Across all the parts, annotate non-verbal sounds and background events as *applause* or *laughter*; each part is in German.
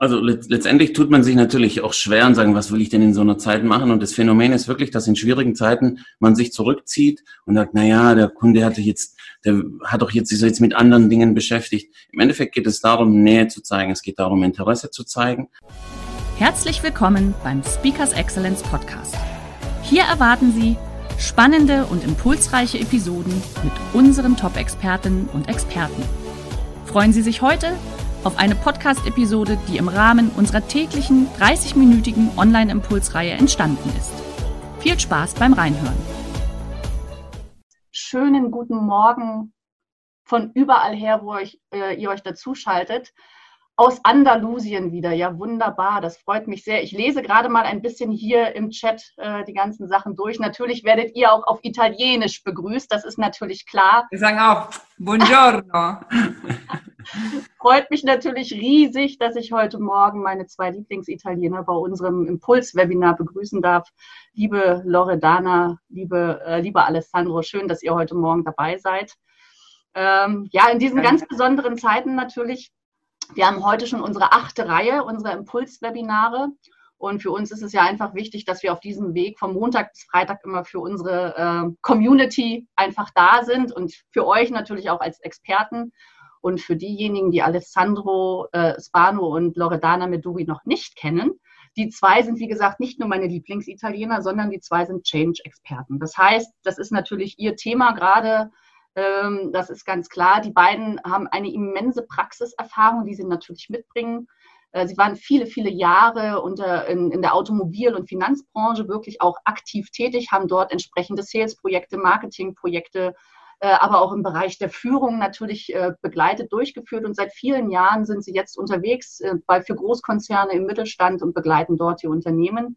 Also letztendlich tut man sich natürlich auch schwer und sagen, was will ich denn in so einer Zeit machen? Und das Phänomen ist wirklich, dass in schwierigen Zeiten man sich zurückzieht und sagt, na ja, der Kunde hatte jetzt, der hat doch jetzt, ist jetzt mit anderen Dingen beschäftigt. Im Endeffekt geht es darum, Nähe zu zeigen. Es geht darum, Interesse zu zeigen. Herzlich willkommen beim Speakers Excellence Podcast. Hier erwarten Sie spannende und impulsreiche Episoden mit unseren Top-Expertinnen und Experten. Freuen Sie sich heute auf eine Podcast-Episode, die im Rahmen unserer täglichen 30-minütigen Online-Impulsreihe entstanden ist. Viel Spaß beim Reinhören. Schönen guten Morgen von überall her, wo euch, äh, ihr euch dazuschaltet. Aus Andalusien wieder. Ja, wunderbar. Das freut mich sehr. Ich lese gerade mal ein bisschen hier im Chat äh, die ganzen Sachen durch. Natürlich werdet ihr auch auf Italienisch begrüßt. Das ist natürlich klar. Wir sagen auch Buongiorno. *laughs* Freut mich natürlich riesig, dass ich heute Morgen meine zwei Lieblingsitaliener bei unserem Impuls-Webinar begrüßen darf. Liebe Loredana, liebe, äh, lieber Alessandro, schön, dass ihr heute Morgen dabei seid. Ähm, ja, in diesen ganz besonderen Zeiten natürlich. Wir haben heute schon unsere achte Reihe unserer Impuls-Webinare. Und für uns ist es ja einfach wichtig, dass wir auf diesem Weg vom Montag bis Freitag immer für unsere äh, Community einfach da sind und für euch natürlich auch als Experten. Und für diejenigen, die Alessandro äh, Spano und Loredana Meduri noch nicht kennen, die zwei sind, wie gesagt, nicht nur meine Lieblingsitaliener, sondern die zwei sind Change-Experten. Das heißt, das ist natürlich ihr Thema gerade. Ähm, das ist ganz klar. Die beiden haben eine immense Praxiserfahrung, die sie natürlich mitbringen. Äh, sie waren viele, viele Jahre unter, in, in der Automobil- und Finanzbranche wirklich auch aktiv tätig, haben dort entsprechende Sales-Projekte, Marketing-Projekte aber auch im Bereich der Führung natürlich äh, begleitet durchgeführt. Und seit vielen Jahren sind sie jetzt unterwegs äh, für Großkonzerne im Mittelstand und begleiten dort die Unternehmen.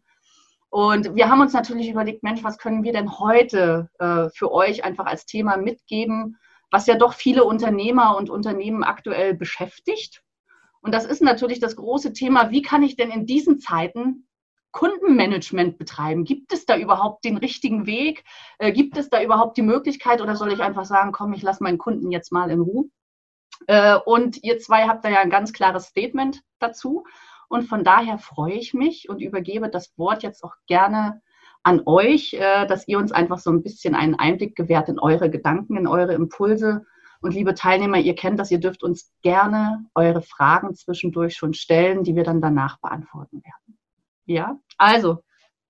Und wir haben uns natürlich überlegt, Mensch, was können wir denn heute äh, für euch einfach als Thema mitgeben, was ja doch viele Unternehmer und Unternehmen aktuell beschäftigt. Und das ist natürlich das große Thema, wie kann ich denn in diesen Zeiten Kundenmanagement betreiben? Gibt es da überhaupt den richtigen Weg? Äh, gibt es da überhaupt die Möglichkeit oder soll ich einfach sagen, komm, ich lasse meinen Kunden jetzt mal in Ruhe? Äh, und ihr zwei habt da ja ein ganz klares Statement dazu. Und von daher freue ich mich und übergebe das Wort jetzt auch gerne an euch, äh, dass ihr uns einfach so ein bisschen einen Einblick gewährt in eure Gedanken, in eure Impulse. Und liebe Teilnehmer, ihr kennt das, ihr dürft uns gerne eure Fragen zwischendurch schon stellen, die wir dann danach beantworten werden. Ja, also,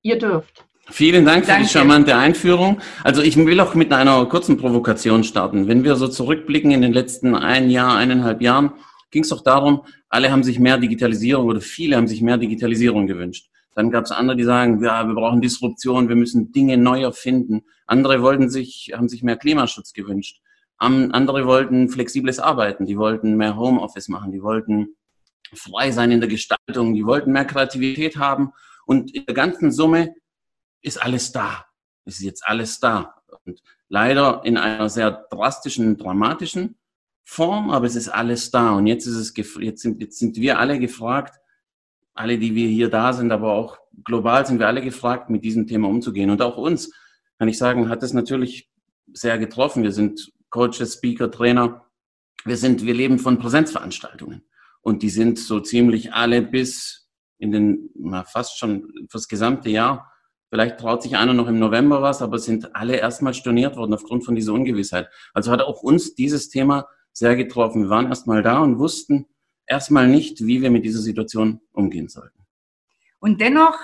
ihr dürft. Vielen Dank für Danke. die charmante Einführung. Also ich will auch mit einer kurzen Provokation starten. Wenn wir so zurückblicken in den letzten ein Jahr, eineinhalb Jahren, ging es doch darum, alle haben sich mehr Digitalisierung oder viele haben sich mehr Digitalisierung gewünscht. Dann gab es andere, die sagen, ja, wir brauchen Disruption, wir müssen Dinge neu erfinden. Andere wollten sich, haben sich mehr Klimaschutz gewünscht. Andere wollten flexibles Arbeiten, die wollten mehr Homeoffice machen, die wollten frei sein in der Gestaltung, die wollten mehr Kreativität haben und in der ganzen Summe ist alles da. Es ist jetzt alles da. Und leider in einer sehr drastischen, dramatischen Form, aber es ist alles da. Und jetzt ist es, jetzt sind, jetzt sind wir alle gefragt, alle, die wir hier da sind, aber auch global sind wir alle gefragt, mit diesem Thema umzugehen. Und auch uns, kann ich sagen, hat es natürlich sehr getroffen. Wir sind Coaches, Speaker, Trainer. Wir sind, wir leben von Präsenzveranstaltungen. Und die sind so ziemlich alle bis in den, na, fast schon fürs gesamte Jahr. Vielleicht traut sich einer noch im November was, aber sind alle erstmal storniert worden aufgrund von dieser Ungewissheit. Also hat auch uns dieses Thema sehr getroffen. Wir waren erstmal da und wussten erstmal nicht, wie wir mit dieser Situation umgehen sollten. Und dennoch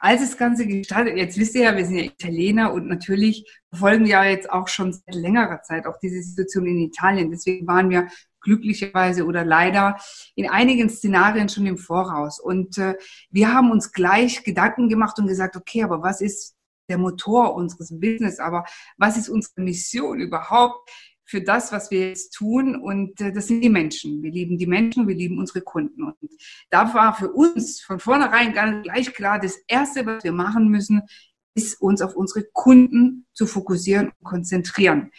als das Ganze gestartet, jetzt wisst ihr ja, wir sind ja Italiener und natürlich verfolgen wir ja jetzt auch schon seit längerer Zeit auch diese Situation in Italien. Deswegen waren wir glücklicherweise oder leider in einigen Szenarien schon im Voraus. Und äh, wir haben uns gleich Gedanken gemacht und gesagt, okay, aber was ist der Motor unseres Business? Aber was ist unsere Mission überhaupt? für das, was wir jetzt tun. Und äh, das sind die Menschen. Wir lieben die Menschen, wir lieben unsere Kunden. Und da war für uns von vornherein ganz gleich klar, das Erste, was wir machen müssen, ist uns auf unsere Kunden zu fokussieren und konzentrieren.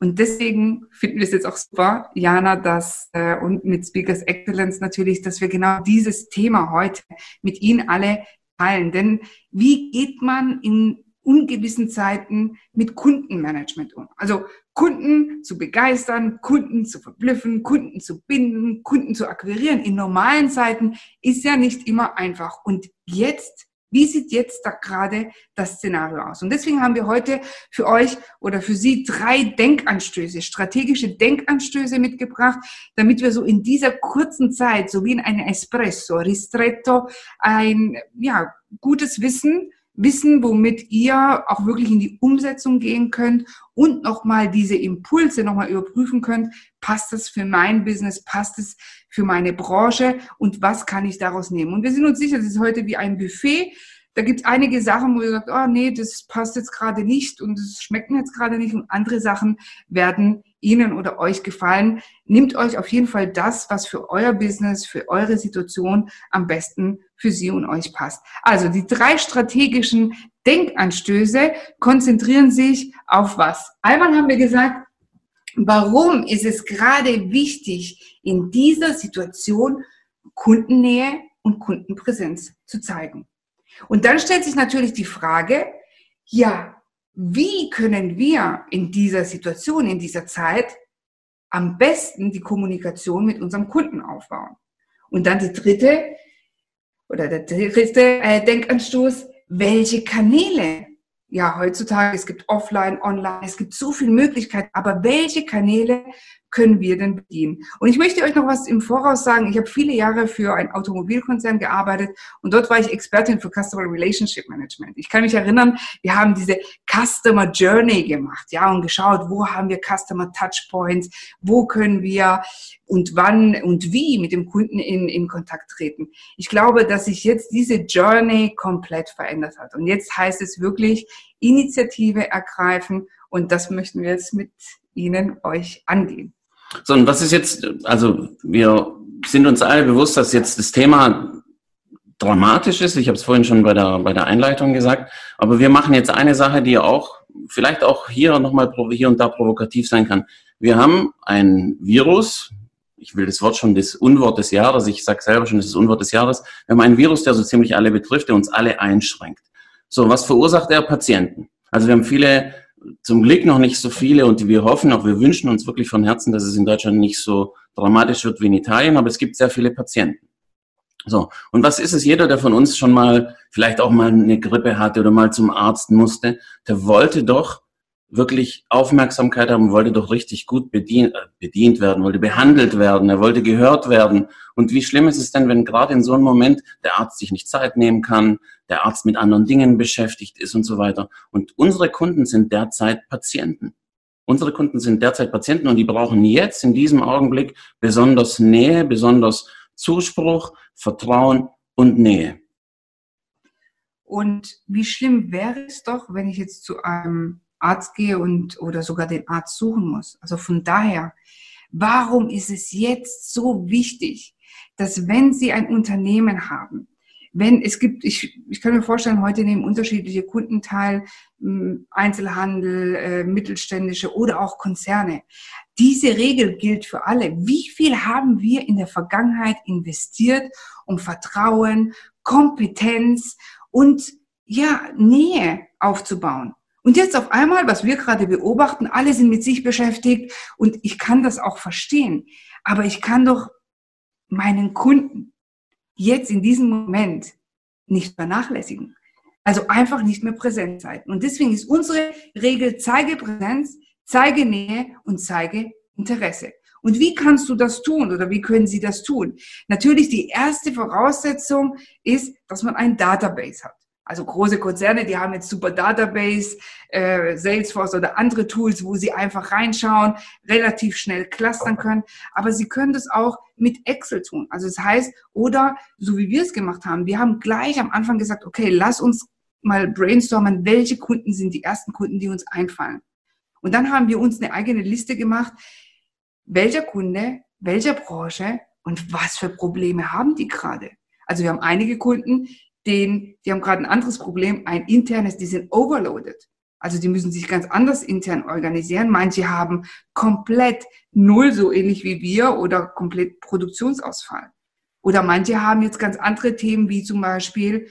Und deswegen finden wir es jetzt auch super, Jana, dass äh, und mit Speakers Excellence natürlich, dass wir genau dieses Thema heute mit Ihnen alle teilen. Denn wie geht man in ungewissen Zeiten mit Kundenmanagement um? Also Kunden zu begeistern, Kunden zu verblüffen, Kunden zu binden, Kunden zu akquirieren. In normalen Zeiten ist ja nicht immer einfach. Und jetzt wie sieht jetzt da gerade das Szenario aus? Und deswegen haben wir heute für euch oder für Sie drei Denkanstöße, strategische Denkanstöße mitgebracht, damit wir so in dieser kurzen Zeit, so wie in einem Espresso, Ristretto, ein ja, gutes Wissen wissen, womit ihr auch wirklich in die Umsetzung gehen könnt und nochmal diese Impulse nochmal überprüfen könnt. Passt das für mein Business? Passt es für meine Branche? Und was kann ich daraus nehmen? Und wir sind uns sicher, das ist heute wie ein Buffet. Da gibt es einige Sachen, wo ihr sagt, oh nee, das passt jetzt gerade nicht und es schmeckt mir jetzt gerade nicht. Und andere Sachen werden Ihnen oder euch gefallen. Nehmt euch auf jeden Fall das, was für euer Business, für eure Situation am besten für Sie und euch passt. Also die drei strategischen Denkanstöße konzentrieren sich auf was? Einmal haben wir gesagt, warum ist es gerade wichtig, in dieser Situation Kundennähe und Kundenpräsenz zu zeigen? Und dann stellt sich natürlich die Frage, ja, wie können wir in dieser Situation, in dieser Zeit am besten die Kommunikation mit unserem Kunden aufbauen? Und dann die dritte oder der dritte äh, Denkanstoß, welche Kanäle ja, heutzutage, es gibt offline, online, es gibt so viele Möglichkeiten, aber welche Kanäle können wir denn bedienen? Und ich möchte euch noch was im Voraus sagen. Ich habe viele Jahre für einen Automobilkonzern gearbeitet und dort war ich Expertin für Customer Relationship Management. Ich kann mich erinnern, wir haben diese Customer Journey gemacht, ja, und geschaut, wo haben wir Customer Touchpoints, wo können wir und wann und wie mit dem Kunden in, in Kontakt treten. Ich glaube, dass sich jetzt diese Journey komplett verändert hat. Und jetzt heißt es wirklich Initiative ergreifen und das möchten wir jetzt mit Ihnen, euch angehen. So, und was ist jetzt, also wir sind uns alle bewusst, dass jetzt das Thema dramatisch ist. Ich habe es vorhin schon bei der, bei der Einleitung gesagt. Aber wir machen jetzt eine Sache, die auch vielleicht auch hier nochmal hier und da provokativ sein kann. Wir haben ein Virus, ich will das Wort schon das Unwort des Jahres, ich sage selber schon, das ist das Unwort des Jahres. Wir haben ein Virus, der so ziemlich alle betrifft, der uns alle einschränkt. So, was verursacht er? Patienten. Also wir haben viele, zum Glück noch nicht so viele und wir hoffen auch, wir wünschen uns wirklich von Herzen, dass es in Deutschland nicht so dramatisch wird wie in Italien, aber es gibt sehr viele Patienten. So, und was ist es? Jeder, der von uns schon mal vielleicht auch mal eine Grippe hatte oder mal zum Arzt musste, der wollte doch wirklich Aufmerksamkeit haben, wollte doch richtig gut bedient, äh, bedient werden, wollte behandelt werden, er wollte gehört werden. Und wie schlimm ist es denn, wenn gerade in so einem Moment der Arzt sich nicht Zeit nehmen kann, der Arzt mit anderen Dingen beschäftigt ist und so weiter. Und unsere Kunden sind derzeit Patienten. Unsere Kunden sind derzeit Patienten und die brauchen jetzt in diesem Augenblick besonders Nähe, besonders Zuspruch, Vertrauen und Nähe. Und wie schlimm wäre es doch, wenn ich jetzt zu einem Arzt gehe und oder sogar den Arzt suchen muss. Also von daher, warum ist es jetzt so wichtig, dass wenn Sie ein Unternehmen haben, wenn es gibt, ich, ich kann mir vorstellen, heute nehmen unterschiedliche Kunden teil, hm, Einzelhandel, äh, mittelständische oder auch Konzerne. Diese Regel gilt für alle. Wie viel haben wir in der Vergangenheit investiert, um Vertrauen, Kompetenz und ja, Nähe aufzubauen? Und jetzt auf einmal, was wir gerade beobachten, alle sind mit sich beschäftigt und ich kann das auch verstehen. Aber ich kann doch meinen Kunden jetzt in diesem Moment nicht vernachlässigen. Also einfach nicht mehr präsent sein. Und deswegen ist unsere Regel, zeige Präsenz, zeige Nähe und zeige Interesse. Und wie kannst du das tun oder wie können sie das tun? Natürlich die erste Voraussetzung ist, dass man ein Database hat. Also große Konzerne, die haben jetzt super Database, äh, Salesforce oder andere Tools, wo sie einfach reinschauen, relativ schnell clustern können. Aber sie können das auch mit Excel tun. Also das heißt, oder so wie wir es gemacht haben, wir haben gleich am Anfang gesagt, okay, lass uns mal brainstormen, welche Kunden sind die ersten Kunden, die uns einfallen. Und dann haben wir uns eine eigene Liste gemacht, welcher Kunde, welcher Branche und was für Probleme haben die gerade. Also wir haben einige Kunden, denen, die haben gerade ein anderes Problem, ein internes, die sind overloaded. Also die müssen sich ganz anders intern organisieren. Manche haben komplett null, so ähnlich wie wir, oder komplett Produktionsausfall. Oder manche haben jetzt ganz andere Themen, wie zum Beispiel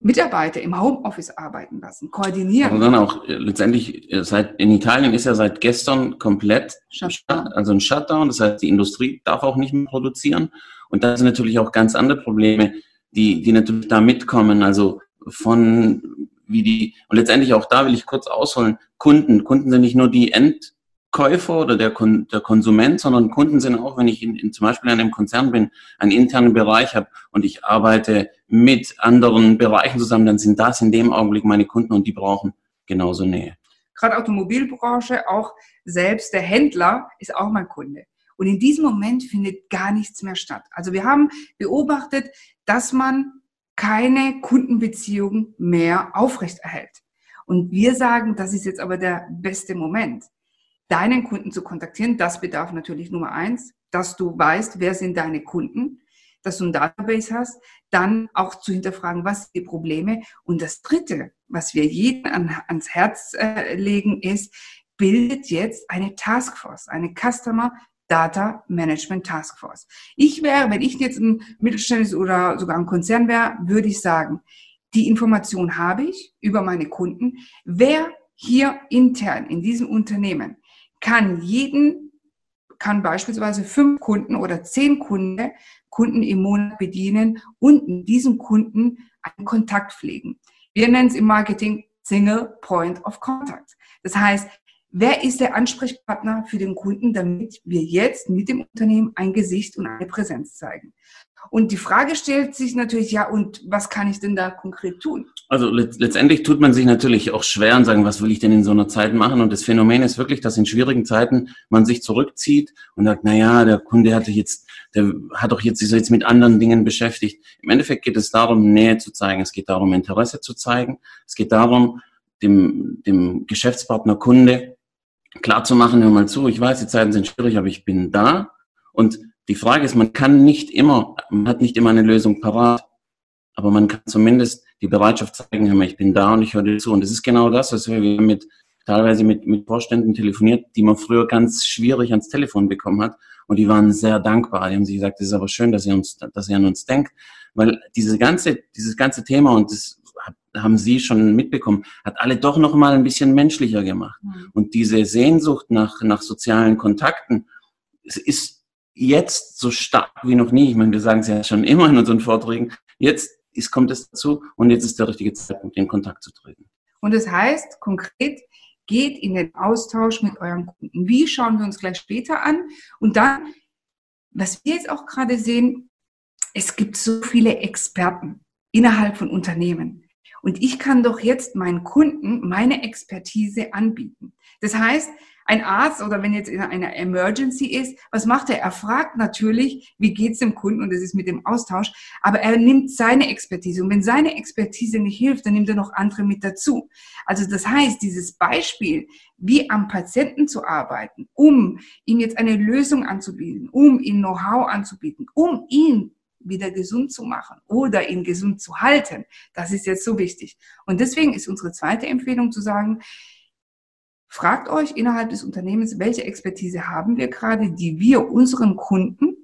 Mitarbeiter im Homeoffice arbeiten lassen, koordinieren. Und dann auch äh, letztendlich, äh, seit, in Italien ist ja seit gestern komplett, Shutdown. also ein Shutdown. Das heißt, die Industrie darf auch nicht mehr produzieren. Und da sind natürlich auch ganz andere Probleme, die, die natürlich da mitkommen. Also von wie die, und letztendlich auch da will ich kurz ausholen, Kunden. Kunden sind nicht nur die Endkäufer oder der, Kon der Konsument, sondern Kunden sind auch, wenn ich in, in, zum Beispiel in einem Konzern bin, einen internen Bereich habe und ich arbeite mit anderen Bereichen zusammen, dann sind das in dem Augenblick meine Kunden und die brauchen genauso Nähe. Gerade Automobilbranche, auch selbst der Händler ist auch mein Kunde. Und in diesem Moment findet gar nichts mehr statt. Also wir haben beobachtet, dass man keine Kundenbeziehung mehr aufrechterhält. Und wir sagen, das ist jetzt aber der beste Moment, deinen Kunden zu kontaktieren. Das bedarf natürlich Nummer eins, dass du weißt, wer sind deine Kunden, dass du ein Database hast, dann auch zu hinterfragen, was sind die Probleme. Und das Dritte, was wir jedem an, ans Herz äh, legen, ist, bildet jetzt eine Taskforce, eine Customer Data Management Task Force. Ich wäre, wenn ich jetzt ein Mittelständnis oder sogar ein Konzern wäre, würde ich sagen, die Information habe ich über meine Kunden. Wer hier intern in diesem Unternehmen kann jeden, kann beispielsweise fünf Kunden oder zehn Kunden, Kunden im Monat bedienen und mit diesem Kunden einen Kontakt pflegen. Wir nennen es im Marketing Single Point of Contact. Das heißt, Wer ist der Ansprechpartner für den Kunden, damit wir jetzt mit dem Unternehmen ein Gesicht und eine Präsenz zeigen? Und die Frage stellt sich natürlich, ja, und was kann ich denn da konkret tun? Also letztendlich tut man sich natürlich auch schwer und sagen, was will ich denn in so einer Zeit machen? Und das Phänomen ist wirklich, dass in schwierigen Zeiten man sich zurückzieht und sagt, na ja, der Kunde hatte jetzt, der hat doch jetzt, ist jetzt mit anderen Dingen beschäftigt. Im Endeffekt geht es darum, Nähe zu zeigen. Es geht darum, Interesse zu zeigen. Es geht darum, dem, dem Geschäftspartner Kunde klar zu machen, hör mal zu, ich weiß, die Zeiten sind schwierig, aber ich bin da. Und die Frage ist, man kann nicht immer, man hat nicht immer eine Lösung parat, aber man kann zumindest die Bereitschaft zeigen, hör mal, ich bin da und ich höre dir zu. Und das ist genau das, was wir mit, teilweise mit, mit Vorständen telefoniert, die man früher ganz schwierig ans Telefon bekommen hat. Und die waren sehr dankbar. Die haben sich gesagt, es ist aber schön, dass ihr uns, dass ihr an uns denkt. Weil diese ganze, dieses ganze Thema und das haben Sie schon mitbekommen, hat alle doch noch mal ein bisschen menschlicher gemacht. Mhm. Und diese Sehnsucht nach, nach sozialen Kontakten ist jetzt so stark wie noch nie. Ich meine, wir sagen es ja schon immer in unseren Vorträgen. Jetzt ist, kommt es dazu und jetzt ist der richtige Zeitpunkt, in Kontakt zu treten. Und das heißt konkret, geht in den Austausch mit euren Kunden. Wie schauen wir uns gleich später an? Und dann, was wir jetzt auch gerade sehen, es gibt so viele Experten innerhalb von Unternehmen. Und ich kann doch jetzt meinen Kunden meine Expertise anbieten. Das heißt, ein Arzt oder wenn jetzt in einer Emergency ist, was macht er? Er fragt natürlich, wie geht's dem Kunden und das ist mit dem Austausch, aber er nimmt seine Expertise und wenn seine Expertise nicht hilft, dann nimmt er noch andere mit dazu. Also das heißt, dieses Beispiel, wie am Patienten zu arbeiten, um ihm jetzt eine Lösung anzubieten, um ihm Know-how anzubieten, um ihn wieder gesund zu machen oder ihn gesund zu halten. Das ist jetzt so wichtig. Und deswegen ist unsere zweite Empfehlung zu sagen, fragt euch innerhalb des Unternehmens, welche Expertise haben wir gerade, die wir unseren Kunden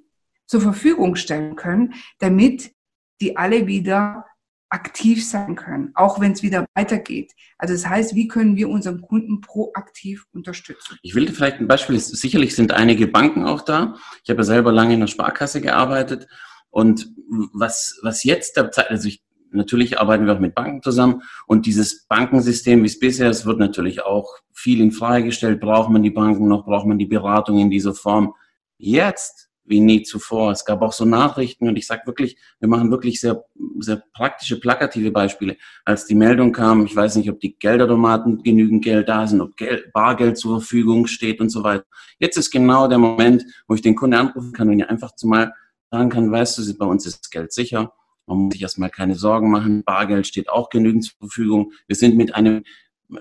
zur Verfügung stellen können, damit die alle wieder aktiv sein können, auch wenn es wieder weitergeht. Also das heißt, wie können wir unseren Kunden proaktiv unterstützen? Ich will vielleicht ein Beispiel, sicherlich sind einige Banken auch da. Ich habe ja selber lange in der Sparkasse gearbeitet und was, was jetzt der Zeit, also ich, natürlich arbeiten wir auch mit Banken zusammen und dieses Bankensystem, wie es bisher ist, wird natürlich auch viel in Frage gestellt. Braucht man die Banken noch? Braucht man die Beratung in dieser Form? Jetzt wie nie zuvor. Es gab auch so Nachrichten und ich sage wirklich, wir machen wirklich sehr, sehr praktische, plakative Beispiele. Als die Meldung kam, ich weiß nicht, ob die Geldautomaten genügend Geld da sind, ob Geld, Bargeld zur Verfügung steht und so weiter. Jetzt ist genau der Moment, wo ich den Kunden anrufen kann und ihn einfach zumal sagen kann, weißt du, bei uns ist Geld sicher. Man muss sich erstmal keine Sorgen machen. Bargeld steht auch genügend zur Verfügung. Wir sind mit einem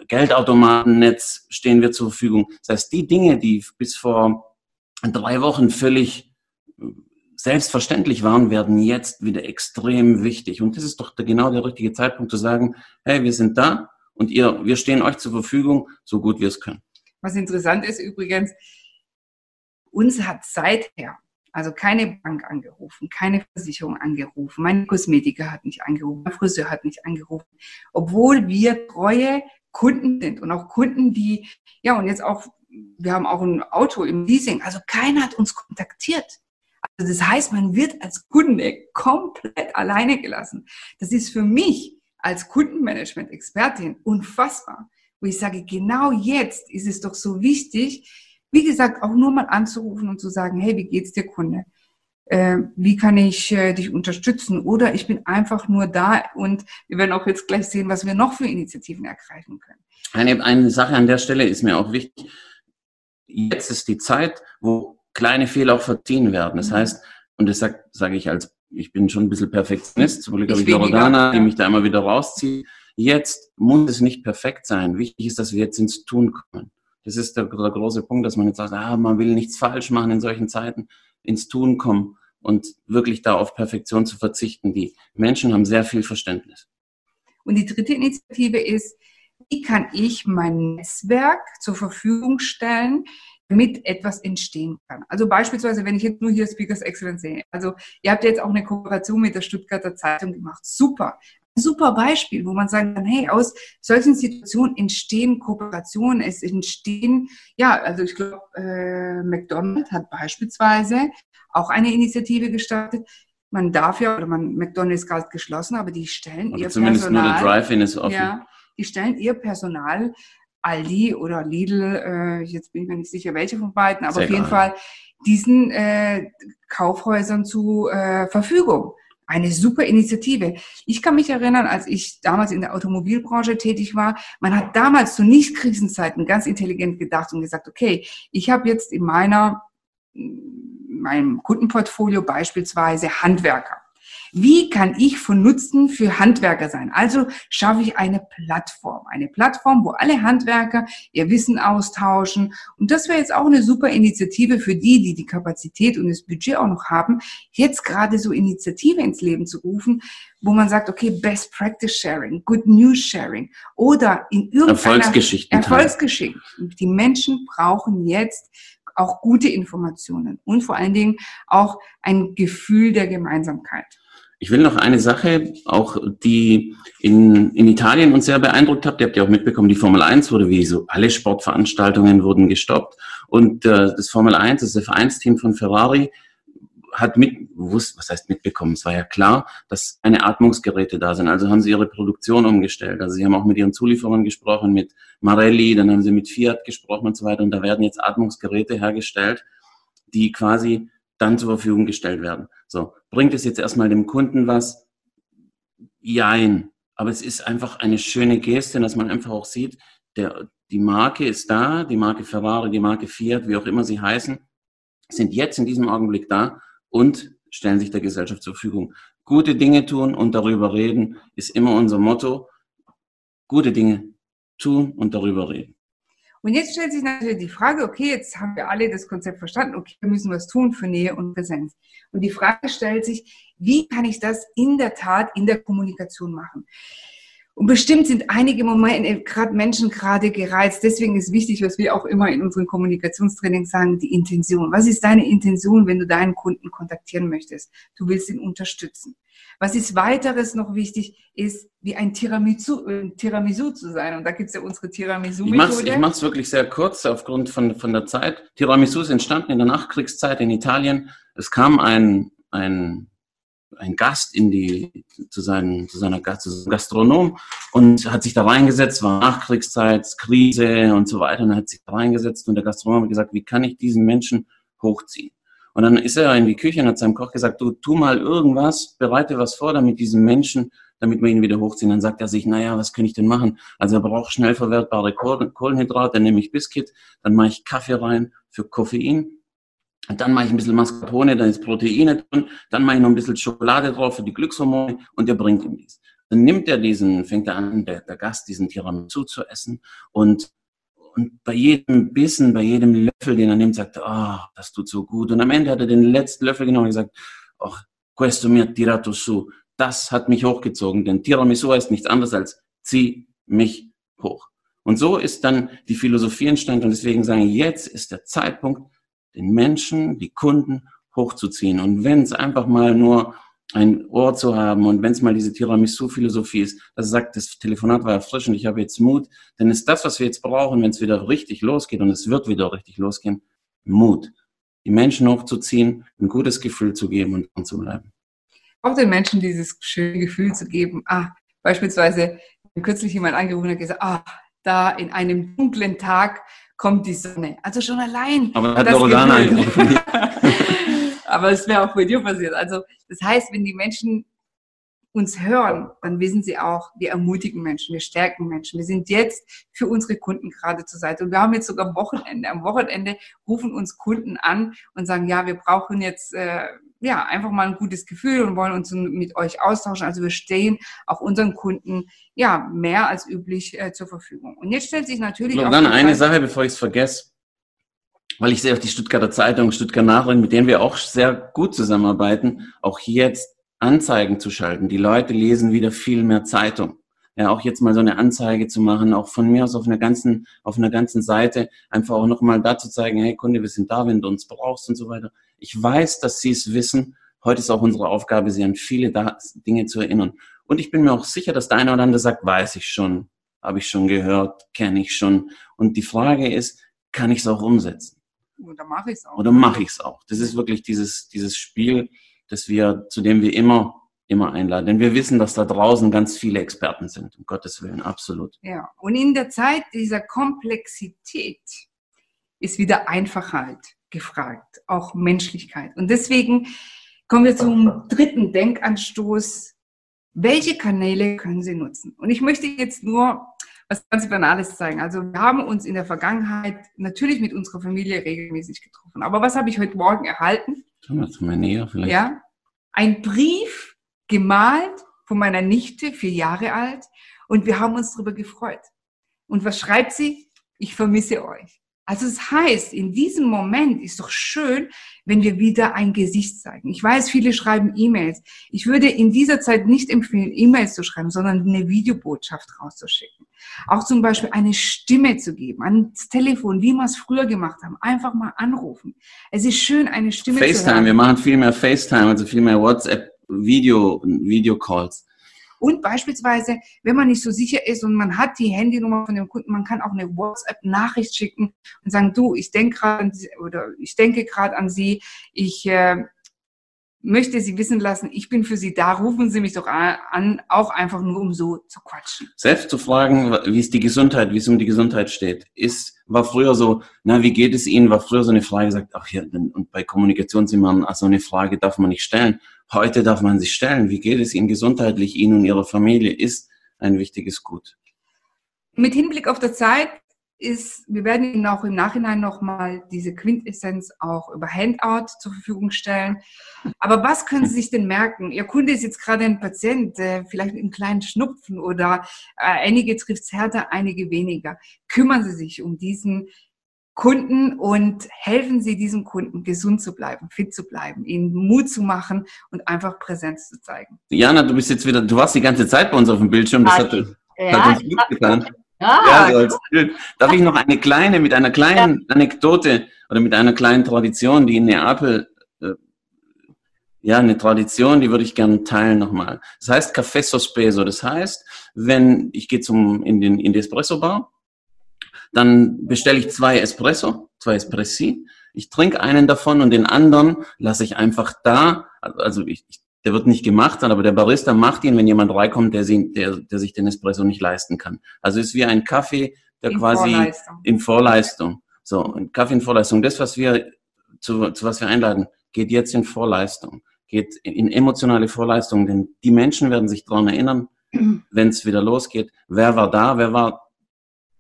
Geldautomatennetz stehen wir zur Verfügung. Das heißt, die Dinge, die bis vor drei Wochen völlig selbstverständlich waren, werden jetzt wieder extrem wichtig. Und das ist doch genau der richtige Zeitpunkt zu sagen, hey, wir sind da und ihr, wir stehen euch zur Verfügung, so gut wir es können. Was interessant ist übrigens, uns hat seither also keine Bank angerufen, keine Versicherung angerufen, mein Kosmetiker hat nicht angerufen, mein Friseur hat nicht angerufen, obwohl wir treue Kunden sind und auch Kunden, die, ja, und jetzt auch, wir haben auch ein Auto im Leasing, also keiner hat uns kontaktiert. Also das heißt, man wird als Kunde komplett alleine gelassen. Das ist für mich als Kundenmanagement-Expertin unfassbar, wo ich sage, genau jetzt ist es doch so wichtig, wie gesagt, auch nur mal anzurufen und zu sagen, hey, wie geht's dir, Kunde? Äh, wie kann ich äh, dich unterstützen? Oder ich bin einfach nur da und wir werden auch jetzt gleich sehen, was wir noch für Initiativen ergreifen können. Eine, eine Sache an der Stelle ist mir auch wichtig. Jetzt ist die Zeit, wo kleine Fehler auch verziehen werden. Das mhm. heißt, und das sage sag ich als, ich bin schon ein bisschen Perfektionist, zum Glück habe ich Loredana, die mich da immer wieder rauszieht. Jetzt muss es nicht perfekt sein. Wichtig ist, dass wir jetzt ins Tun kommen. Das ist der, der große Punkt, dass man jetzt sagt, ah, man will nichts falsch machen in solchen Zeiten, ins Tun kommen und wirklich da auf Perfektion zu verzichten. Die Menschen haben sehr viel Verständnis. Und die dritte Initiative ist, wie kann ich mein Netzwerk zur Verfügung stellen, damit etwas entstehen kann. Also beispielsweise, wenn ich jetzt nur hier Speakers Excellence sehe. Also ihr habt jetzt auch eine Kooperation mit der Stuttgarter Zeitung gemacht. Super super Beispiel, wo man sagen kann, hey, aus solchen Situationen entstehen Kooperationen, es entstehen, ja, also ich glaube, äh, McDonald's hat beispielsweise auch eine Initiative gestartet. Man darf ja, oder man, McDonald's ist gerade geschlossen, aber die stellen oder ihr zumindest Personal. Nur der Drive-In ist offen. Ja, die stellen ihr Personal Aldi oder Lidl, äh, jetzt bin ich mir nicht sicher, welche von beiden, aber Sehr auf jeden Fall diesen äh, Kaufhäusern zu äh, Verfügung. Eine super Initiative. Ich kann mich erinnern, als ich damals in der Automobilbranche tätig war, man hat damals zu Nicht-Krisenzeiten ganz intelligent gedacht und gesagt, okay, ich habe jetzt in meiner, meinem Kundenportfolio beispielsweise Handwerker. Wie kann ich von Nutzen für Handwerker sein? Also schaffe ich eine Plattform. Eine Plattform, wo alle Handwerker ihr Wissen austauschen. Und das wäre jetzt auch eine super Initiative für die, die die Kapazität und das Budget auch noch haben, jetzt gerade so Initiative ins Leben zu rufen, wo man sagt, okay, Best Practice Sharing, Good News Sharing oder in irgendeiner Erfolgsgeschichten. Erfolgsgeschichten. Die Menschen brauchen jetzt auch gute Informationen und vor allen Dingen auch ein Gefühl der Gemeinsamkeit. Ich will noch eine Sache, auch die in, in Italien uns sehr beeindruckt hat. Ihr habt ja auch mitbekommen, die Formel 1 wurde, wie so alle Sportveranstaltungen wurden gestoppt. Und äh, das Formel 1, das Vereinsteam von Ferrari, hat mit, wusste, was heißt mitbekommen? Es war ja klar, dass keine Atmungsgeräte da sind. Also haben sie ihre Produktion umgestellt. Also sie haben auch mit ihren Zulieferern gesprochen, mit Marelli, dann haben sie mit Fiat gesprochen und so weiter. Und da werden jetzt Atmungsgeräte hergestellt, die quasi dann zur Verfügung gestellt werden. So, bringt es jetzt erstmal dem Kunden was? Jein. Aber es ist einfach eine schöne Geste, dass man einfach auch sieht, der, die Marke ist da, die Marke Ferrari, die Marke Fiat, wie auch immer sie heißen, sind jetzt in diesem Augenblick da und stellen sich der Gesellschaft zur Verfügung. Gute Dinge tun und darüber reden ist immer unser Motto. Gute Dinge tun und darüber reden. Und jetzt stellt sich natürlich die Frage, okay, jetzt haben wir alle das Konzept verstanden, okay, wir müssen was tun für Nähe und Präsenz. Und die Frage stellt sich, wie kann ich das in der Tat in der Kommunikation machen? Und bestimmt sind einige Momente, gerade Menschen gerade gereizt. Deswegen ist wichtig, was wir auch immer in unseren Kommunikationstrainings sagen, die Intention. Was ist deine Intention, wenn du deinen Kunden kontaktieren möchtest? Du willst ihn unterstützen. Was ist weiteres noch wichtig, ist wie ein Tiramisu, äh, Tiramisu zu sein. Und da gibt es ja unsere Tiramisu-Methode. Ich mache es wirklich sehr kurz aufgrund von, von der Zeit. Tiramisu ist entstanden in der Nachkriegszeit in Italien. Es kam ein, ein ein Gast in die, zu, seinen, zu seiner zu seinem Gastronom und hat sich da reingesetzt, war Nachkriegszeit, Krise und so weiter, und hat sich da reingesetzt und der Gastronom hat gesagt, wie kann ich diesen Menschen hochziehen? Und dann ist er in die Küche und hat seinem Koch gesagt, du tu mal irgendwas, bereite was vor, damit diesen Menschen, damit wir ihn wieder hochziehen. Dann sagt er sich, naja, was kann ich denn machen? Also er braucht schnell verwertbare Kohlenhydrate, dann nehme ich Biscuit, dann mache ich Kaffee rein für Koffein, und dann mache ich ein bisschen Mascarpone, dann ist Proteine drin, dann mache ich noch ein bisschen Schokolade drauf für die Glückshormone und der bringt ihm dies. dann nimmt er diesen, fängt er an, der, der Gast diesen Tiramisu zu essen und und bei jedem Bissen, bei jedem Löffel, den er nimmt, sagt er, oh, das tut so gut. Und am Ende hat er den letzten Löffel genommen und gesagt, oh, questo mi ha tirato su. Das hat mich hochgezogen, denn Tiramisu heißt nichts anderes als zieh mich hoch. Und so ist dann die Philosophie entstanden und deswegen sagen, jetzt ist der Zeitpunkt, den Menschen, die Kunden hochzuziehen. Und wenn es einfach mal nur ein Ohr zu haben und wenn es mal diese Tiramisu-Philosophie ist, dass sagt, das Telefonat war erfrischend, ich habe jetzt Mut, dann ist das, was wir jetzt brauchen, wenn es wieder richtig losgeht und es wird wieder richtig losgehen, Mut. Die Menschen hochzuziehen, ein gutes Gefühl zu geben und dran zu bleiben. Auch den Menschen dieses schöne Gefühl zu geben. Ah, beispielsweise, kürzlich jemand angerufen hat gesagt, ah, da in einem dunklen Tag kommt die Sonne. Also schon allein. Aber hat Loredana angerufen. *laughs* Aber es wäre auch bei dir passiert. Also das heißt, wenn die Menschen uns hören, dann wissen sie auch, wir ermutigen Menschen, wir stärken Menschen. Wir sind jetzt für unsere Kunden gerade zur Seite. Und wir haben jetzt sogar Wochenende. Am Wochenende rufen uns Kunden an und sagen, ja, wir brauchen jetzt äh, ja einfach mal ein gutes Gefühl und wollen uns mit euch austauschen. Also wir stehen auch unseren Kunden ja mehr als üblich äh, zur Verfügung. Und jetzt stellt sich natürlich. Und dann eine Sache, bevor ich es vergesse weil ich sehe auch die Stuttgarter Zeitung, Stuttgart Nachrichten, mit denen wir auch sehr gut zusammenarbeiten, auch jetzt Anzeigen zu schalten. Die Leute lesen wieder viel mehr Zeitung. Ja, auch jetzt mal so eine Anzeige zu machen, auch von mir aus auf einer ganzen, auf einer ganzen Seite, einfach auch nochmal da zu zeigen, hey Kunde, wir sind da, wenn du uns brauchst und so weiter. Ich weiß, dass Sie es wissen. Heute ist auch unsere Aufgabe, Sie an viele Dinge zu erinnern. Und ich bin mir auch sicher, dass der eine oder andere sagt, weiß ich schon, habe ich schon gehört, kenne ich schon. Und die Frage ist, kann ich es auch umsetzen? Oder mache ich es auch. Oder mache ich es auch. Das ist wirklich dieses, dieses Spiel, das wir, zu dem wir immer, immer einladen. Denn wir wissen, dass da draußen ganz viele Experten sind, um Gottes Willen, absolut. Ja, und in der Zeit dieser Komplexität ist wieder Einfachheit gefragt, auch Menschlichkeit. Und deswegen kommen wir zum dritten Denkanstoß. Welche Kanäle können Sie nutzen? Und ich möchte jetzt nur was ganz Banales zeigen. Also wir haben uns in der Vergangenheit natürlich mit unserer Familie regelmäßig getroffen. Aber was habe ich heute Morgen erhalten? Schauen wir mal näher vielleicht. Ja, ein Brief gemalt von meiner Nichte, vier Jahre alt. Und wir haben uns darüber gefreut. Und was schreibt sie? Ich vermisse euch. Also es das heißt, in diesem Moment ist doch schön, wenn wir wieder ein Gesicht zeigen. Ich weiß, viele schreiben E-Mails. Ich würde in dieser Zeit nicht empfehlen, E-Mails zu schreiben, sondern eine Videobotschaft rauszuschicken. Auch zum Beispiel eine Stimme zu geben, ans Telefon, wie wir es früher gemacht haben. Einfach mal anrufen. Es ist schön, eine Stimme FaceTime, zu hören. wir machen viel mehr FaceTime, also viel mehr WhatsApp, Video, Videocalls. Und beispielsweise, wenn man nicht so sicher ist und man hat die Handynummer von dem Kunden, man kann auch eine WhatsApp-Nachricht schicken und sagen, du, ich denke gerade oder ich denke gerade an Sie, ich äh, möchte Sie wissen lassen, ich bin für Sie da, rufen Sie mich doch an, auch einfach nur um so zu quatschen. Selbst zu fragen, wie ist die Gesundheit, wie es um die Gesundheit steht, ist, war früher so, na, wie geht es Ihnen, war früher so eine Frage, sagt, ach ja, und bei Kommunikation sind man, also eine Frage darf man nicht stellen. Heute darf man sich stellen, wie geht es Ihnen gesundheitlich, Ihnen und Ihrer Familie, ist ein wichtiges Gut. Mit Hinblick auf die Zeit ist, wir werden Ihnen auch im Nachhinein nochmal diese Quintessenz auch über Handout zur Verfügung stellen. Aber was können Sie sich denn merken? Ihr Kunde ist jetzt gerade ein Patient, äh, vielleicht mit einem kleinen Schnupfen oder äh, einige trifft es härter, einige weniger. Kümmern Sie sich um diesen Kunden und helfen Sie diesem Kunden, gesund zu bleiben, fit zu bleiben, ihnen Mut zu machen und einfach Präsenz zu zeigen. Jana, du bist jetzt wieder, du warst die ganze Zeit bei uns auf dem Bildschirm, das hat, ja, hat uns gut getan. Ja, ja so Darf ich noch eine kleine, mit einer kleinen ja. Anekdote oder mit einer kleinen Tradition, die in Neapel, äh, ja, eine Tradition, die würde ich gerne teilen nochmal. Das heißt Café Sospeso. Das heißt, wenn ich gehe zum, in den, in die Espresso Bar, dann bestelle ich zwei Espresso, zwei Espressi. Ich trinke einen davon und den anderen lasse ich einfach da. Also ich, der wird nicht gemacht, aber der Barista macht ihn, wenn jemand reinkommt, der, sie, der, der sich den Espresso nicht leisten kann. Also ist wie ein Kaffee, der in quasi Vorleistung. in Vorleistung. So, ein Kaffee in Vorleistung. Das, was wir zu, zu was wir einladen, geht jetzt in Vorleistung, geht in emotionale Vorleistung, denn die Menschen werden sich daran erinnern, *clears throat* wenn es wieder losgeht. Wer war da? Wer war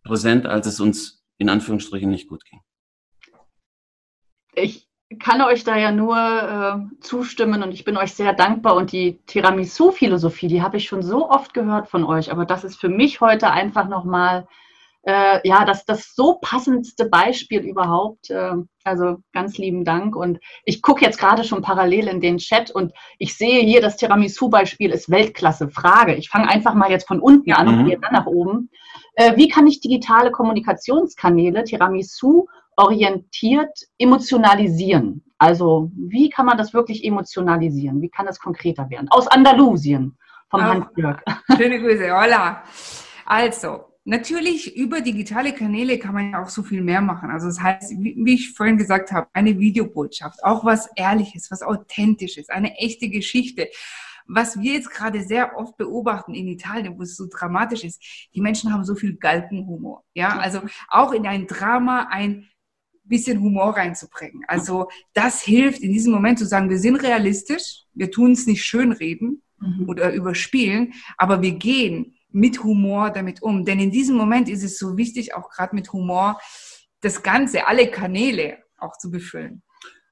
präsent, als es uns in Anführungsstrichen nicht gut ging. Ich kann euch da ja nur äh, zustimmen und ich bin euch sehr dankbar. Und die Tiramisu-Philosophie, die habe ich schon so oft gehört von euch, aber das ist für mich heute einfach nochmal äh, ja, das, das so passendste Beispiel überhaupt. Äh, also ganz lieben Dank. Und ich gucke jetzt gerade schon parallel in den Chat und ich sehe hier, das Tiramisu-Beispiel ist Weltklasse. Frage. Ich fange einfach mal jetzt von unten an mhm. und gehe dann nach oben. Äh, wie kann ich digitale Kommunikationskanäle Tiramisu orientiert emotionalisieren? Also wie kann man das wirklich emotionalisieren? Wie kann das konkreter werden? Aus Andalusien vom oh, Hans-Jörg. Schöne Grüße, hola. Also, Natürlich, über digitale Kanäle kann man ja auch so viel mehr machen. Also das heißt, wie ich vorhin gesagt habe, eine Videobotschaft, auch was Ehrliches, was Authentisches, eine echte Geschichte. Was wir jetzt gerade sehr oft beobachten in Italien, wo es so dramatisch ist, die Menschen haben so viel Galgenhumor. Ja, also auch in ein Drama ein bisschen Humor reinzubringen. Also das hilft in diesem Moment zu sagen, wir sind realistisch, wir tun es nicht schönreden mhm. oder überspielen, aber wir gehen mit Humor damit um. Denn in diesem Moment ist es so wichtig, auch gerade mit Humor das Ganze, alle Kanäle auch zu befüllen.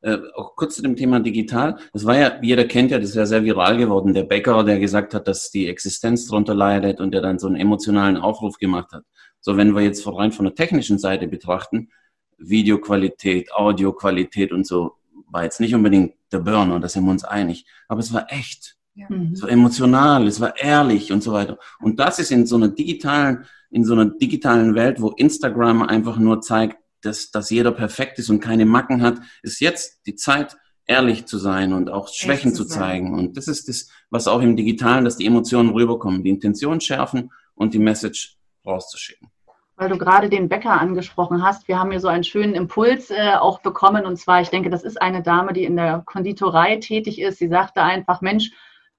Äh, auch kurz zu dem Thema digital. Das war ja, jeder kennt ja, das ist ja sehr viral geworden. Der Bäcker, der gesagt hat, dass die Existenz darunter leidet und der dann so einen emotionalen Aufruf gemacht hat. So, wenn wir jetzt rein von der technischen Seite betrachten, Videoqualität, Audioqualität und so, war jetzt nicht unbedingt der Burner, da sind wir uns einig. Aber es war echt. Ja. Mhm. Es war emotional, es war ehrlich und so weiter. Und das ist in so einer digitalen, in so einer digitalen Welt, wo Instagram einfach nur zeigt, dass, dass jeder perfekt ist und keine Macken hat, ist jetzt die Zeit, ehrlich zu sein und auch Schwächen zu, zu zeigen. Und das ist das, was auch im Digitalen, dass die Emotionen rüberkommen, die Intention schärfen und die Message rauszuschicken. Weil du gerade den Bäcker angesprochen hast, wir haben hier so einen schönen Impuls äh, auch bekommen. Und zwar, ich denke, das ist eine Dame, die in der Konditorei tätig ist. Sie sagte einfach, Mensch,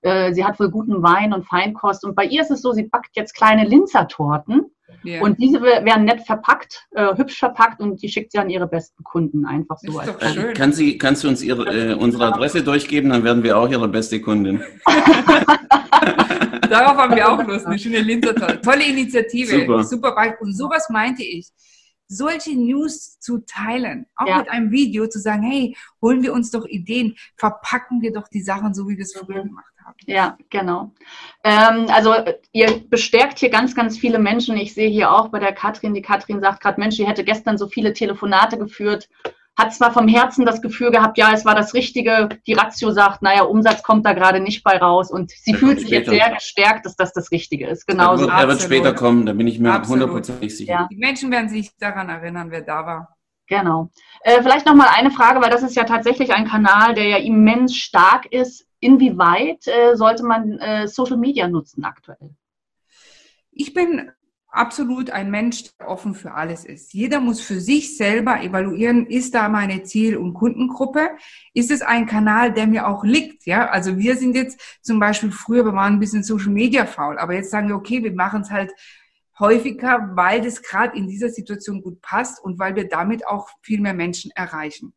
äh, sie hat wohl guten Wein und Feinkost. Und bei ihr ist es so, sie backt jetzt kleine Linzertorten. Yeah. Und diese werden nett verpackt, äh, hübsch verpackt und die schickt sie an ihre besten Kunden einfach so. Ist doch schön. Kann sie, kannst du uns ihre, äh, unsere Adresse durchgeben, dann werden wir auch ihre beste Kundin. *laughs* Darauf haben wir auch Lust, eine schöne Linzertorte. Tolle Initiative, super. super. Und sowas meinte ich solche News zu teilen, auch ja. mit einem Video zu sagen, hey, holen wir uns doch Ideen, verpacken wir doch die Sachen so, wie wir es früher gemacht haben. Ja, genau. Ähm, also ihr bestärkt hier ganz, ganz viele Menschen. Ich sehe hier auch bei der Katrin, die Katrin sagt gerade, Mensch, die hätte gestern so viele Telefonate geführt hat zwar vom Herzen das Gefühl gehabt, ja, es war das Richtige. Die Ratio sagt, naja, Umsatz kommt da gerade nicht bei raus. Und sie fühlt sich jetzt sehr gestärkt, dass das das Richtige ist. Genauso. Er wird später kommen, da bin ich mir hundertprozentig sicher. Ja. Die Menschen werden sich daran erinnern, wer da war. Genau. Äh, vielleicht nochmal eine Frage, weil das ist ja tatsächlich ein Kanal, der ja immens stark ist. Inwieweit äh, sollte man äh, Social Media nutzen aktuell? Ich bin absolut ein Mensch, der offen für alles ist. Jeder muss für sich selber evaluieren, ist da meine Ziel- und Kundengruppe? Ist es ein Kanal, der mir auch liegt? Ja, also wir sind jetzt zum Beispiel früher, wir waren ein bisschen Social Media faul, aber jetzt sagen wir, okay, wir machen es halt häufiger, weil das gerade in dieser Situation gut passt und weil wir damit auch viel mehr Menschen erreichen.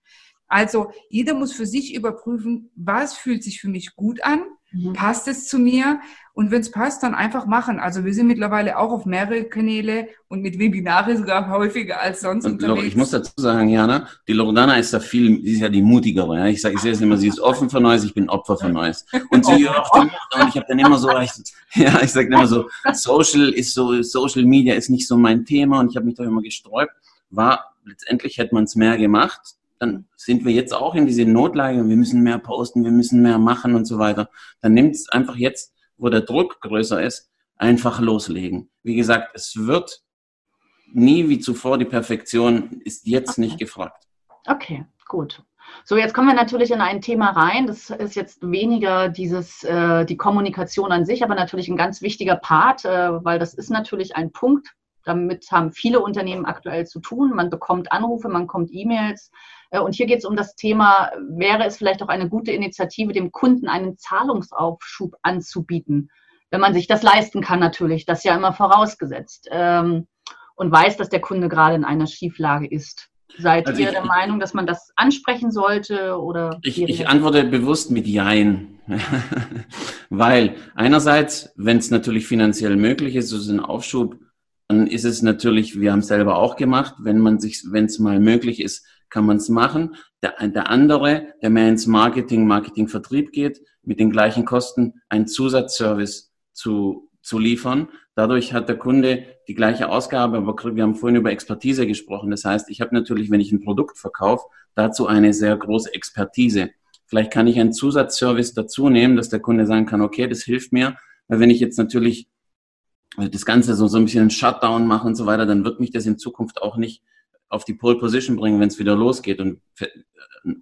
Also jeder muss für sich überprüfen, was fühlt sich für mich gut an, mhm. passt es zu mir und wenn es passt, dann einfach machen. Also wir sind mittlerweile auch auf mehrere Kanäle und mit Webinare sogar häufiger als sonst und unterwegs. Ich muss dazu sagen, Jana, die Loredana ist da viel, sie ist ja die mutigere. Ja? Ich sage, ich sehe es immer, sie ist offen für Neues, ich bin Opfer für Neues. Und sie *laughs* hört und ich habe dann immer so, ich, *laughs* ja, ich sage immer so, Social ist so, Social Media ist nicht so mein Thema und ich habe mich da immer gesträubt. War letztendlich hätte man es mehr gemacht, dann sind wir jetzt auch in diese Notlage, wir müssen mehr posten, wir müssen mehr machen und so weiter. Dann nimmt es einfach jetzt wo der Druck größer ist, einfach loslegen. Wie gesagt, es wird nie wie zuvor, die Perfektion ist jetzt okay. nicht gefragt. Okay, gut. So, jetzt kommen wir natürlich in ein Thema rein. Das ist jetzt weniger dieses, äh, die Kommunikation an sich, aber natürlich ein ganz wichtiger Part, äh, weil das ist natürlich ein Punkt. Damit haben viele Unternehmen aktuell zu tun. Man bekommt Anrufe, man bekommt E-Mails. Äh, und hier geht es um das Thema, wäre es vielleicht auch eine gute Initiative, dem Kunden einen Zahlungsaufschub anzubieten, wenn man sich das leisten kann natürlich, das ja immer vorausgesetzt ähm, und weiß, dass der Kunde gerade in einer Schieflage ist. Seid also ihr ich, der Meinung, dass man das ansprechen sollte oder? Ich, ich antworte bewusst mit Jein, *laughs* weil einerseits, wenn es natürlich finanziell möglich ist, so ist ein Aufschub, dann ist es natürlich, wir haben es selber auch gemacht, wenn man sich, wenn es mal möglich ist, kann man es machen. Der, der andere, der mehr ins Marketing, Marketing-Vertrieb geht, mit den gleichen Kosten einen Zusatzservice zu, zu liefern. Dadurch hat der Kunde die gleiche Ausgabe, aber wir haben vorhin über Expertise gesprochen. Das heißt, ich habe natürlich, wenn ich ein Produkt verkaufe, dazu eine sehr große Expertise. Vielleicht kann ich einen Zusatzservice dazu nehmen, dass der Kunde sagen kann, okay, das hilft mir, weil wenn ich jetzt natürlich das Ganze so, so ein bisschen einen Shutdown mache und so weiter, dann wird mich das in Zukunft auch nicht auf die Pole Position bringen, wenn es wieder losgeht. Und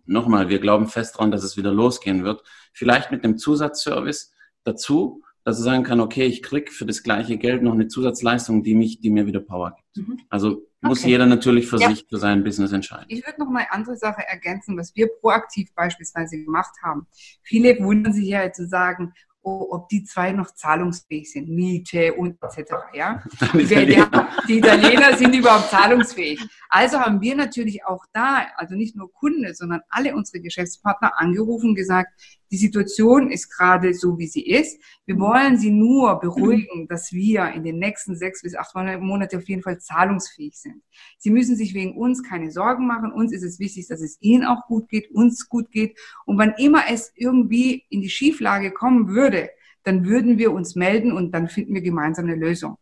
nochmal, wir glauben fest daran, dass es wieder losgehen wird. Vielleicht mit einem Zusatzservice dazu, dass er sagen kann, okay, ich krieg für das gleiche Geld noch eine Zusatzleistung, die mich, die mir wieder Power gibt. Mhm. Also muss okay. jeder natürlich für ja. sich, für sein Business entscheiden. Ich würde noch mal eine andere Sache ergänzen, was wir proaktiv beispielsweise gemacht haben. Viele wundern sich ja zu sagen, ob die zwei noch zahlungsfähig sind, Miete und etc. Ja? *laughs* Der, die Italiener sind überhaupt zahlungsfähig. Also haben wir natürlich auch da, also nicht nur Kunde, sondern alle unsere Geschäftspartner angerufen und gesagt, die Situation ist gerade so, wie sie ist. Wir wollen sie nur beruhigen, dass wir in den nächsten sechs bis acht Monaten auf jeden Fall zahlungsfähig sind. Sie müssen sich wegen uns keine Sorgen machen. Uns ist es wichtig, dass es Ihnen auch gut geht, uns gut geht. Und wann immer es irgendwie in die Schieflage kommen würde, dann würden wir uns melden und dann finden wir gemeinsam eine Lösung.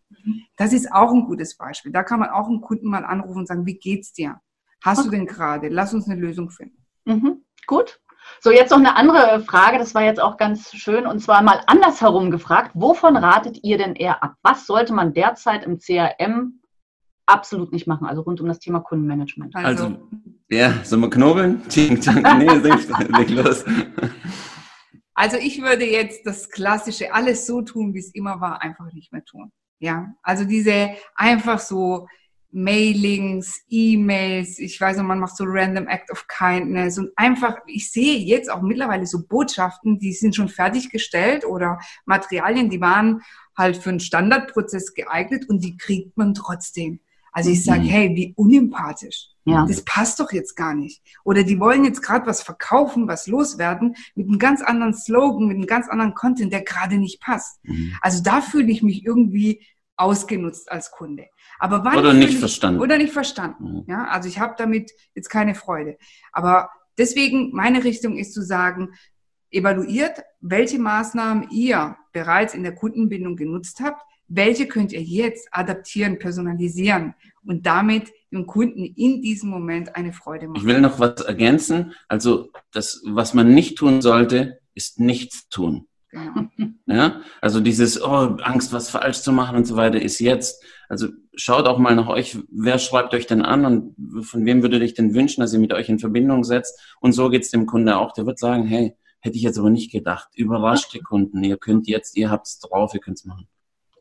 Das ist auch ein gutes Beispiel. Da kann man auch einen Kunden mal anrufen und sagen, wie geht's dir? Hast okay. du denn gerade? Lass uns eine Lösung finden. Mhm. Gut. So, jetzt noch eine andere Frage, das war jetzt auch ganz schön, und zwar mal andersherum gefragt. Wovon ratet ihr denn eher ab? Was sollte man derzeit im CRM absolut nicht machen, also rund um das Thema Kundenmanagement? Also, also ja, sollen wir knobeln? *laughs* nee, leg los. Also ich würde jetzt das Klassische, alles so tun, wie es immer war, einfach nicht mehr tun. Ja, also diese einfach so Mailings, E-Mails, ich weiß noch, man macht so Random Act of Kindness und einfach, ich sehe jetzt auch mittlerweile so Botschaften, die sind schon fertiggestellt oder Materialien, die waren halt für einen Standardprozess geeignet und die kriegt man trotzdem. Also ich sage, mhm. hey, wie unempathisch. Ja. Das passt doch jetzt gar nicht. Oder die wollen jetzt gerade was verkaufen, was loswerden, mit einem ganz anderen Slogan, mit einem ganz anderen Content, der gerade nicht passt. Mhm. Also da fühle ich mich irgendwie ausgenutzt als Kunde. Aber wann oder nicht verstanden. Oder nicht verstanden. Mhm. Ja, also ich habe damit jetzt keine Freude. Aber deswegen, meine Richtung ist zu sagen, evaluiert, welche Maßnahmen ihr bereits in der Kundenbindung genutzt habt, welche könnt ihr jetzt adaptieren, personalisieren und damit dem Kunden in diesem Moment eine Freude machen. Ich will noch was ergänzen. Also das, was man nicht tun sollte, ist nichts tun. Genau. Ja, also dieses oh, Angst, was falsch zu machen und so weiter, ist jetzt. Also schaut auch mal nach euch, wer schreibt euch denn an und von wem würdet ihr euch denn wünschen, dass ihr mit euch in Verbindung setzt? Und so geht's dem Kunde auch. Der wird sagen, hey, hätte ich jetzt aber nicht gedacht. Überrascht die Kunden. Ihr könnt jetzt, ihr habt's drauf, ihr könnt's machen.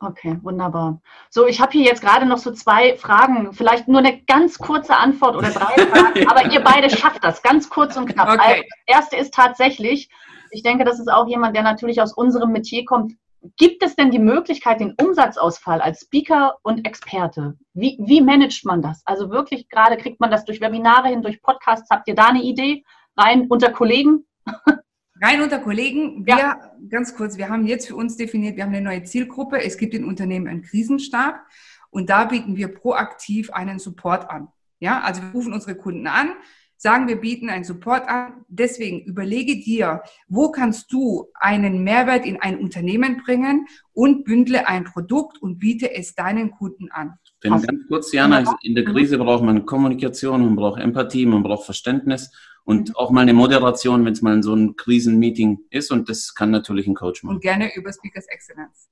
Okay, wunderbar. So, ich habe hier jetzt gerade noch so zwei Fragen, vielleicht nur eine ganz kurze Antwort oder drei *laughs* Fragen, aber ihr beide schafft das, ganz kurz und knapp. Okay. Also, das erste ist tatsächlich, ich denke, das ist auch jemand, der natürlich aus unserem Metier kommt. Gibt es denn die Möglichkeit, den Umsatzausfall als Speaker und Experte? Wie, wie managt man das? Also wirklich gerade kriegt man das durch Webinare hin, durch Podcasts. Habt ihr da eine Idee? Rein unter Kollegen? Rein unter Kollegen. Wir, ja. ganz kurz, wir haben jetzt für uns definiert, wir haben eine neue Zielgruppe. Es gibt im Unternehmen einen Krisenstab und da bieten wir proaktiv einen Support an. Ja, also wir rufen unsere Kunden an, sagen, wir bieten einen Support an. Deswegen überlege dir, wo kannst du einen Mehrwert in ein Unternehmen bringen und bündle ein Produkt und biete es deinen Kunden an. Denn ganz kurz, Jana, in der Krise braucht man Kommunikation, man braucht Empathie, man braucht Verständnis und mhm. auch mal eine Moderation, wenn es mal in so ein Krisenmeeting ist. Und das kann natürlich ein Coach machen. Und gerne über Speakers Excellence.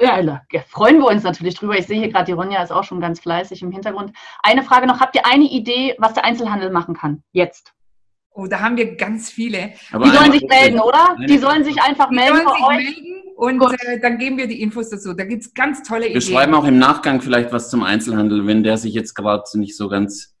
Ja, ja, freuen wir uns natürlich drüber. Ich sehe hier gerade, die Ronja ist auch schon ganz fleißig im Hintergrund. Eine Frage noch, habt ihr eine Idee, was der Einzelhandel machen kann? Jetzt. Oh, da haben wir ganz viele. Aber die sollen sich melden, oder? Die sollen sich einfach die melden. Sollen sich melden und äh, dann geben wir die Infos dazu. Da gibt es ganz tolle Ideen. Wir schreiben auch im Nachgang vielleicht was zum Einzelhandel, wenn der sich jetzt gerade nicht so ganz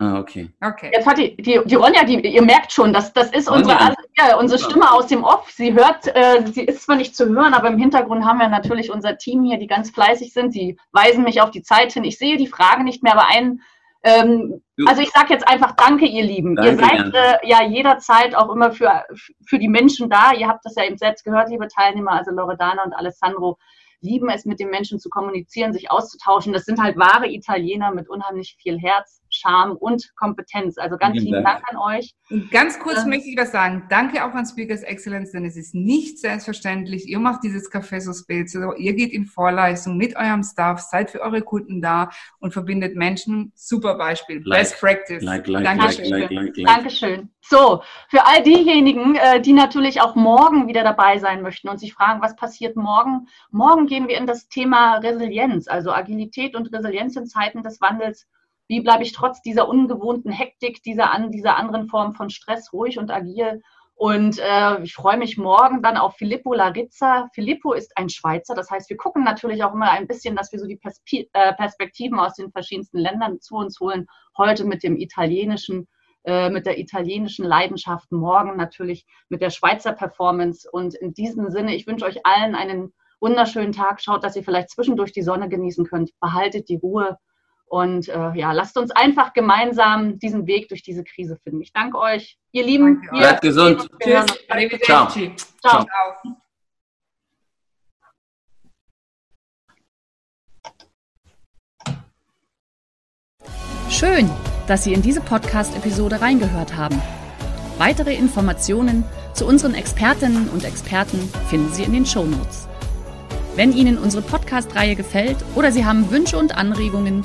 Ah, okay. okay. Jetzt hat die, die, die Ronja, die, ihr merkt schon, das, das ist unsere, ja, unsere Stimme aus dem Off. Sie hört, äh, sie ist zwar nicht zu hören, aber im Hintergrund haben wir natürlich unser Team hier, die ganz fleißig sind. Sie weisen mich auf die Zeit hin. Ich sehe die Frage nicht mehr, aber ein, ähm, also ich sage jetzt einfach Danke, ihr Lieben. Danke, ihr seid äh, ja jederzeit auch immer für, für die Menschen da. Ihr habt das ja eben selbst gehört, liebe Teilnehmer, also Loredana und Alessandro lieben es, mit den Menschen zu kommunizieren, sich auszutauschen. Das sind halt wahre Italiener mit unheimlich viel Herz Charme und Kompetenz. Also ganz vielen Dank. Dank an euch. Und ganz kurz ähm, möchte ich was sagen. Danke auch an Speakers Excellence, denn es ist nicht selbstverständlich. Ihr macht dieses Café so Spezzo, ihr geht in Vorleistung mit eurem Staff, seid für eure Kunden da und verbindet Menschen. Super Beispiel. Like, Best Practice. Like, like, Dankeschön. Like, like, like, Dankeschön. So, für all diejenigen, äh, die natürlich auch morgen wieder dabei sein möchten und sich fragen, was passiert morgen? Morgen gehen wir in das Thema Resilienz, also Agilität und Resilienz in Zeiten des Wandels. Wie bleibe ich trotz dieser ungewohnten Hektik, dieser, dieser anderen Form von Stress ruhig und agil? Und äh, ich freue mich morgen dann auf Filippo Larizza. Filippo ist ein Schweizer, das heißt, wir gucken natürlich auch immer ein bisschen, dass wir so die äh, Perspektiven aus den verschiedensten Ländern zu uns holen. Heute mit dem italienischen äh, mit der italienischen Leidenschaft, morgen natürlich mit der Schweizer Performance. Und in diesem Sinne, ich wünsche euch allen einen wunderschönen Tag. Schaut, dass ihr vielleicht zwischendurch die Sonne genießen könnt. Behaltet die Ruhe. Und äh, ja, lasst uns einfach gemeinsam diesen Weg durch diese Krise finden. Ich danke euch, ihr Lieben. Bleibt gesund. Tschüss. Ciao. Ciao. Ciao. Schön, dass Sie in diese Podcast-Episode reingehört haben. Weitere Informationen zu unseren Expertinnen und Experten finden Sie in den Show Notes. Wenn Ihnen unsere Podcast-Reihe gefällt oder Sie haben Wünsche und Anregungen,